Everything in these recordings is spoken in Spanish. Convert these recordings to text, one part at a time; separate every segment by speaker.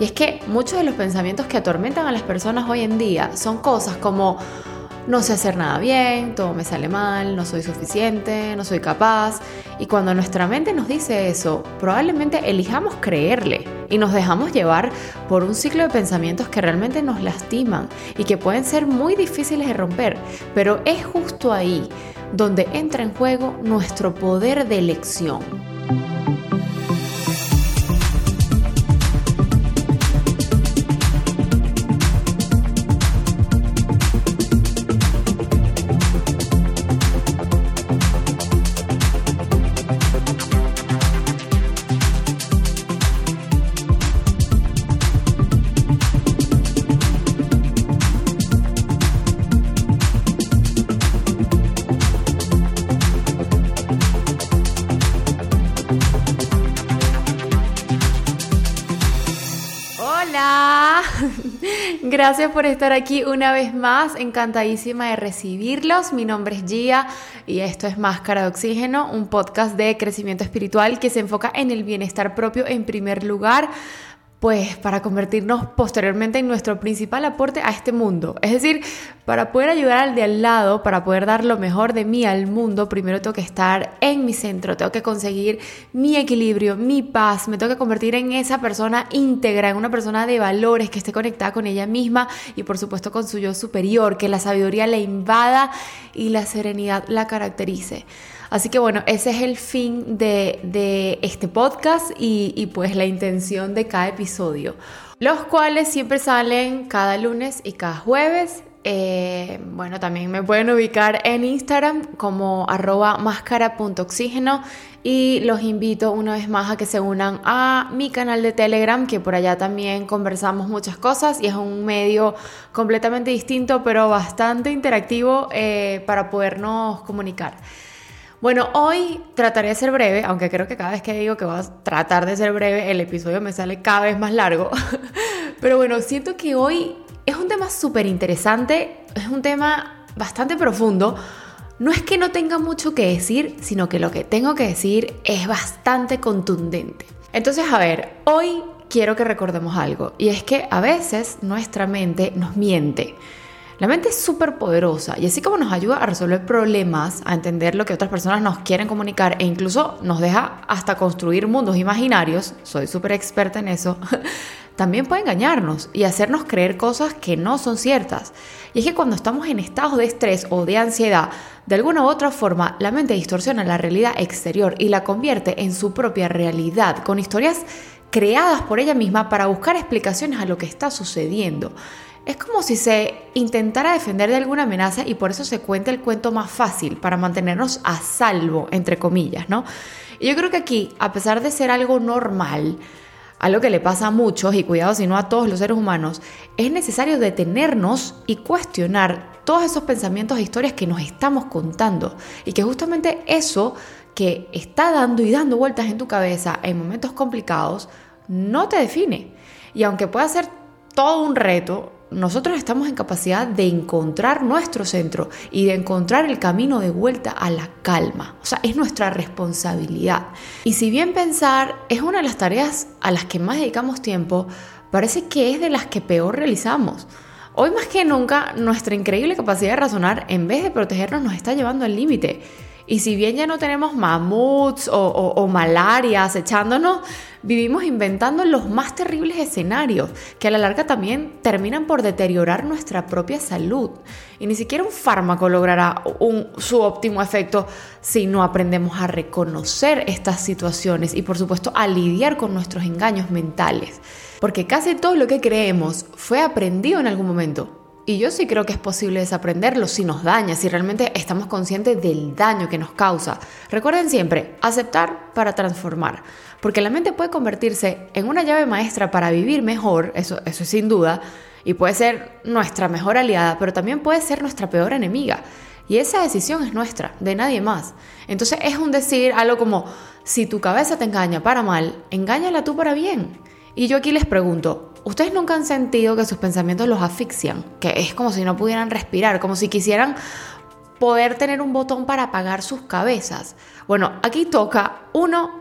Speaker 1: Y es que muchos de los pensamientos que atormentan a las personas hoy en día son cosas como no sé hacer nada bien, todo me sale mal, no soy suficiente, no soy capaz. Y cuando nuestra mente nos dice eso, probablemente elijamos creerle y nos dejamos llevar por un ciclo de pensamientos que realmente nos lastiman y que pueden ser muy difíciles de romper. Pero es justo ahí donde entra en juego nuestro poder de elección. Gracias por estar aquí una vez más, encantadísima de recibirlos. Mi nombre es Gia y esto es Máscara de Oxígeno, un podcast de crecimiento espiritual que se enfoca en el bienestar propio en primer lugar pues para convertirnos posteriormente en nuestro principal aporte a este mundo. Es decir, para poder ayudar al de al lado, para poder dar lo mejor de mí al mundo, primero tengo que estar en mi centro, tengo que conseguir mi equilibrio, mi paz, me tengo que convertir en esa persona íntegra, en una persona de valores que esté conectada con ella misma y por supuesto con su yo superior, que la sabiduría la invada y la serenidad la caracterice. Así que bueno, ese es el fin de, este podcast y, pues la intención de cada episodio, los cuales siempre salen cada lunes y cada jueves. Eh, bueno, también me pueden ubicar en Instagram como arroba máscara.oxígeno y los invito una vez más a que se unan a mi canal de Telegram, que por allá también conversamos muchas cosas y es un medio completamente distinto pero bastante interactivo eh, para podernos comunicar. Bueno, hoy trataré de ser breve, aunque creo que cada vez que digo que voy a tratar de ser breve, el episodio me sale cada vez más largo. Pero bueno, siento que hoy es un tema súper interesante, es un tema bastante profundo. No es que no tenga mucho que decir, sino que lo que tengo que decir es bastante contundente. Entonces, a ver, hoy quiero que recordemos algo, y es que a veces nuestra mente nos miente. La mente es súper poderosa y así como nos ayuda a resolver problemas, a entender lo que otras personas nos quieren comunicar e incluso nos deja hasta construir mundos imaginarios, soy súper experta en eso, también puede engañarnos y hacernos creer cosas que no son ciertas. Y es que cuando estamos en estados de estrés o de ansiedad, de alguna u otra forma, la mente distorsiona la realidad exterior y la convierte en su propia realidad, con historias creadas por ella misma para buscar explicaciones a lo que está sucediendo. Es como si se intentara defender de alguna amenaza y por eso se cuenta el cuento más fácil para mantenernos a salvo, entre comillas, ¿no? Y yo creo que aquí, a pesar de ser algo normal, algo que le pasa a muchos y cuidado si no a todos los seres humanos, es necesario detenernos y cuestionar todos esos pensamientos e historias que nos estamos contando y que justamente eso que está dando y dando vueltas en tu cabeza en momentos complicados no te define. Y aunque pueda ser todo un reto, nosotros estamos en capacidad de encontrar nuestro centro y de encontrar el camino de vuelta a la calma. O sea, es nuestra responsabilidad. Y si bien pensar es una de las tareas a las que más dedicamos tiempo, parece que es de las que peor realizamos. Hoy más que nunca, nuestra increíble capacidad de razonar, en vez de protegernos, nos está llevando al límite. Y si bien ya no tenemos mamuts o, o, malaria acechándonos, vivimos inventando los más terribles escenarios que a la larga también terminan por deteriorar nuestra propia salud. Y ni siquiera un fármaco logrará su óptimo efecto si no aprendemos a reconocer estas situaciones y por supuesto a lidiar con nuestros engaños mentales. Porque casi todo lo que creemos fue aprendido en algún momento y yo sí creo que es posible desaprenderlo si nos daña, si realmente estamos conscientes del daño que nos causa. Recuerden siempre, aceptar para transformar, porque la mente puede convertirse en una llave maestra para vivir mejor, eso, eso es sin duda, y puede ser nuestra mejor aliada, pero también puede ser nuestra peor enemiga. Y esa decisión es nuestra, de nadie más. Entonces es un decir algo como, si tu cabeza te engaña para mal, engáñala tú para bien. Y yo aquí les pregunto, ¿Ustedes nunca han sentido que sus pensamientos los asfixian? Que es como si no pudieran respirar, como si quisieran poder tener un botón para apagar sus cabezas. Bueno, aquí toca, uno,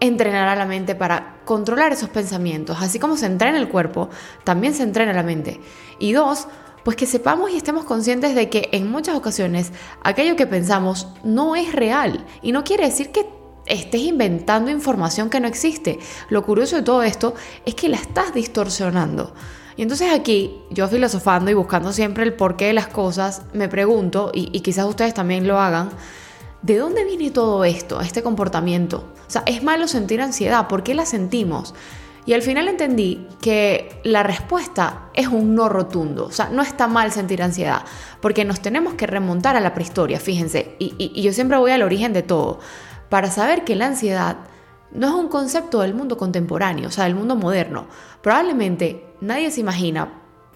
Speaker 1: entrenar a la mente para controlar esos pensamientos. Así como se entrena el cuerpo, también se entrena la mente. Y dos, pues que sepamos y estemos conscientes de que en muchas ocasiones aquello que pensamos no es real. Y no quiere decir que estés inventando información que no existe. Lo curioso de todo esto es que la estás distorsionando. Y entonces aquí, yo filosofando y buscando siempre el porqué de las cosas, me pregunto, y, quizás ustedes también lo hagan, ¿de dónde viene todo esto, este comportamiento? O sea, ¿es malo sentir ansiedad? ¿Por qué la sentimos? Y al final entendí que la respuesta es un no rotundo. O sea, no está mal sentir ansiedad, porque nos tenemos que remontar a la prehistoria, fíjense. Y yo siempre voy al origen de todo, para saber que la ansiedad no es un concepto del mundo contemporáneo, o sea, del mundo moderno. Probablemente nadie se imagina,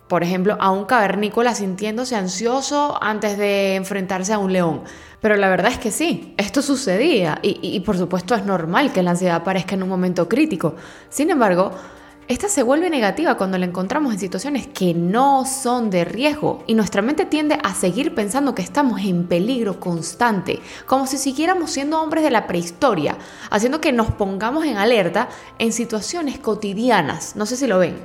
Speaker 1: por ejemplo, a un cavernícola sintiéndose ansioso antes de enfrentarse a un león. Pero la verdad es que sí, esto sucedía y, y, por supuesto es normal que la ansiedad aparezca en un momento crítico. Sin embargo, esta se vuelve negativa cuando la encontramos en situaciones que no son de riesgo y nuestra mente tiende a seguir pensando que estamos en peligro constante, como si siguiéramos siendo hombres de la prehistoria, haciendo que nos pongamos en alerta en situaciones cotidianas. No sé si lo ven.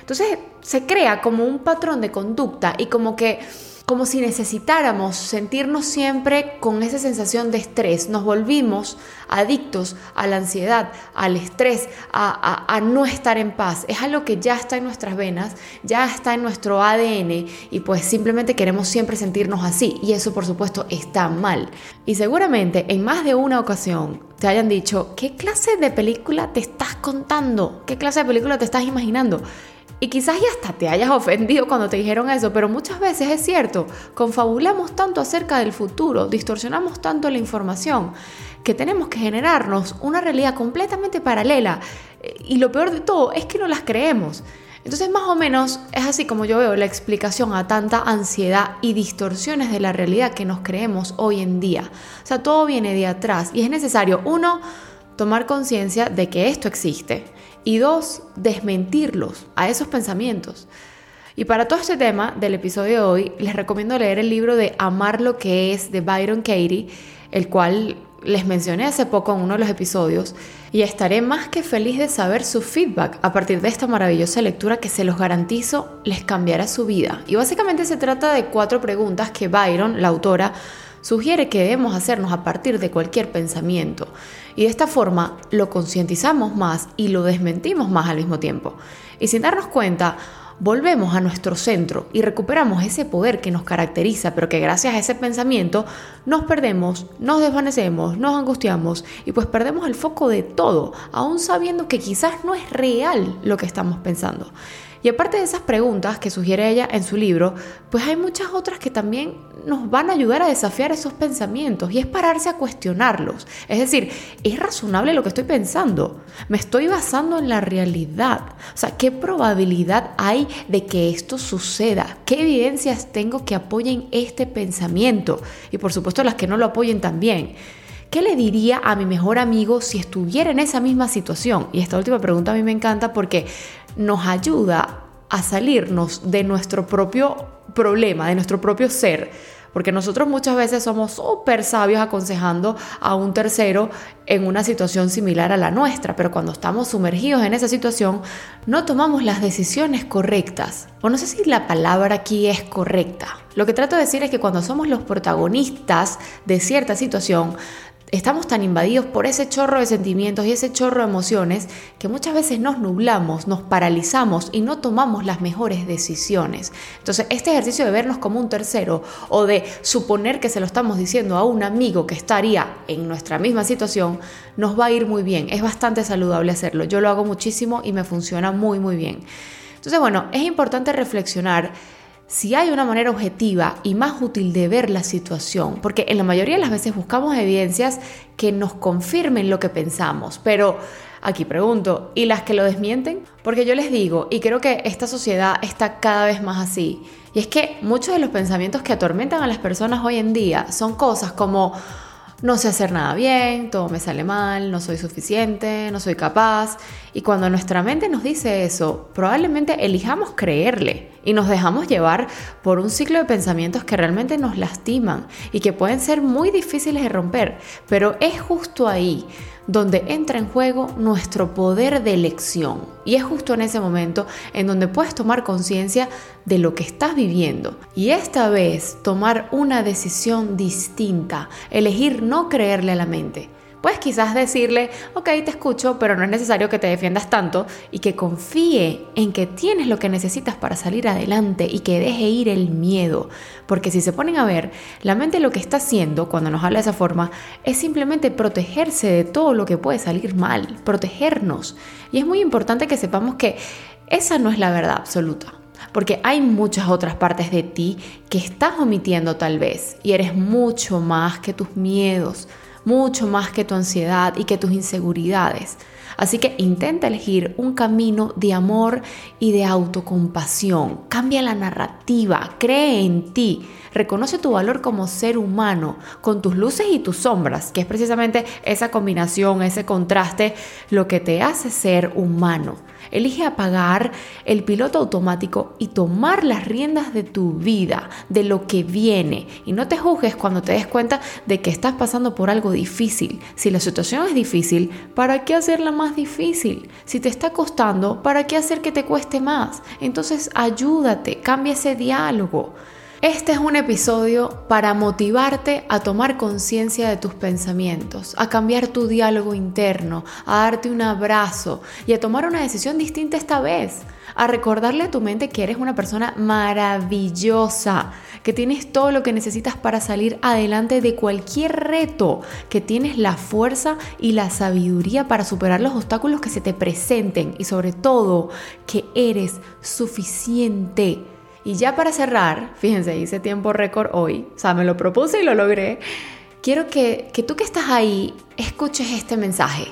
Speaker 1: Entonces se crea como un patrón de conducta y como que como si necesitáramos sentirnos siempre con esa sensación de estrés. Nos volvimos adictos a la ansiedad, al estrés, a, a, no estar en paz. Es algo que ya está en nuestras venas, ya está en nuestro ADN y pues simplemente queremos siempre sentirnos así. Y eso por supuesto está mal. Y seguramente en más de una ocasión te hayan dicho, ¿qué clase de película te estás contando? ¿Qué clase de película te estás imaginando? Y quizás ya hasta te hayas ofendido cuando te dijeron eso, pero muchas veces es cierto, confabulamos tanto acerca del futuro, distorsionamos tanto la información, que tenemos que generarnos una realidad completamente paralela. Y lo peor de todo es que no las creemos. Entonces más o menos es así como yo veo la explicación a tanta ansiedad y distorsiones de la realidad que nos creemos hoy en día. O sea, todo viene de atrás y es necesario, uno, tomar conciencia de que esto existe y dos, desmentirlos a esos pensamientos. Y para todo este tema del episodio de hoy, les recomiendo leer el libro de Amar lo que es de Byron Katie, el cual les mencioné hace poco en uno de los episodios, y estaré más que feliz de saber su feedback a partir de esta maravillosa lectura que se los garantizo les cambiará su vida. Y básicamente se trata de cuatro preguntas que Byron, la autora, sugiere que debemos hacernos a partir de cualquier pensamiento. Y de esta forma lo concientizamos más y lo desmentimos más al mismo tiempo. Y sin darnos cuenta, volvemos a nuestro centro y recuperamos ese poder que nos caracteriza, pero que gracias a ese pensamiento nos perdemos, nos desvanecemos, nos angustiamos y pues perdemos el foco de todo, aún sabiendo que quizás no es real lo que estamos pensando. Y aparte de esas preguntas que sugiere ella en su libro, pues hay muchas otras que también nos van a ayudar a desafiar esos pensamientos y es pararse a cuestionarlos. Es decir, ¿es razonable lo que estoy pensando? ¿Me estoy basando en la realidad? O sea, ¿qué probabilidad hay de que esto suceda? ¿Qué evidencias tengo que apoyen este pensamiento? Y por supuesto las que no lo apoyen también. ¿Qué le diría a mi mejor amigo si estuviera en esa misma situación? Y esta última pregunta a mí me encanta porque nos ayuda a salirnos de nuestro propio problema, de nuestro propio ser. Porque nosotros muchas veces somos súper sabios aconsejando a un tercero en una situación similar a la nuestra, pero cuando estamos sumergidos en esa situación no tomamos las decisiones correctas. O no sé si la palabra aquí es correcta. Lo que trato de decir es que cuando somos los protagonistas de cierta situación, estamos tan invadidos por ese chorro de sentimientos y ese chorro de emociones que muchas veces nos nublamos, nos paralizamos y no tomamos las mejores decisiones. Entonces, este ejercicio de vernos como un tercero o de suponer que se lo estamos diciendo a un amigo que estaría en nuestra misma situación, nos va a ir muy bien. Es bastante saludable hacerlo. Yo lo hago muchísimo y me funciona muy, muy bien. Entonces, bueno, es importante reflexionar si hay una manera objetiva y más útil de ver la situación, porque en la mayoría de las veces buscamos evidencias que nos confirmen lo que pensamos, pero aquí pregunto, ¿y las que lo desmienten? Porque yo les digo, y creo que esta sociedad está cada vez más así, y es que muchos de los pensamientos que atormentan a las personas hoy en día son cosas como no sé hacer nada bien, todo me sale mal, no soy suficiente, no soy capaz. Y cuando nuestra mente nos dice eso, probablemente elijamos creerle y nos dejamos llevar por un ciclo de pensamientos que realmente nos lastiman y que pueden ser muy difíciles de romper. Pero es justo ahí donde entra en juego nuestro poder de elección. Y es justo en ese momento en donde puedes tomar conciencia de lo que estás viviendo. Y esta vez tomar una decisión distinta, elegir no creerle a la mente Puedes quizás decirle, ok, te escucho, pero no es necesario que te defiendas tanto y que confíe en que tienes lo que necesitas para salir adelante y que deje ir el miedo. Porque si se ponen a ver, la mente lo que está haciendo cuando nos habla de esa forma es simplemente protegerse de todo lo que puede salir mal, protegernos. Y es muy importante que sepamos que esa no es la verdad absoluta porque hay muchas otras partes de ti que estás omitiendo tal vez y eres mucho más que tus miedos, mucho más que tu ansiedad y que tus inseguridades. Así que intenta elegir un camino de amor y de autocompasión. Cambia la narrativa, cree en ti, reconoce tu valor como ser humano, con tus luces y tus sombras, que es precisamente esa combinación, ese contraste, lo que te hace ser humano. Elige apagar el piloto automático y tomar las riendas de tu vida, de lo que viene. Y no te juzgues cuando te des cuenta de que estás pasando por algo difícil. Si la situación es difícil, ¿para qué hacerla más difícil? Si te está costando, ¿para qué hacer que te cueste más? Entonces ayúdate, cambia ese diálogo. Este es un episodio para motivarte a tomar conciencia de tus pensamientos, a cambiar tu diálogo interno, a darte un abrazo y a tomar una decisión distinta esta vez, a recordarle a tu mente que eres una persona maravillosa, que tienes todo lo que necesitas para salir adelante de cualquier reto, que tienes la fuerza y la sabiduría para superar los obstáculos que se te presenten y sobre todo que eres suficiente y ya para cerrar, fíjense, hice tiempo récord hoy, o sea, me lo propuse y lo logré. Quiero que, que tú que estás ahí escuches este mensaje.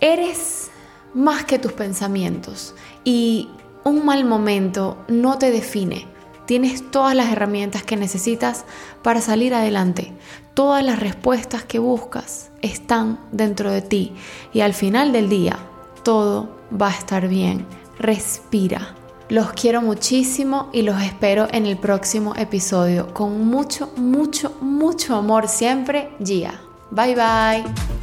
Speaker 1: Eres más que tus pensamientos y un mal momento no te define. Tienes todas las herramientas que necesitas para salir adelante. Todas las respuestas que buscas están dentro de ti y al final del día todo va a estar bien. Respira. Los quiero muchísimo y los espero en el próximo episodio. Con mucho, mucho, mucho amor siempre, Gia. Bye bye.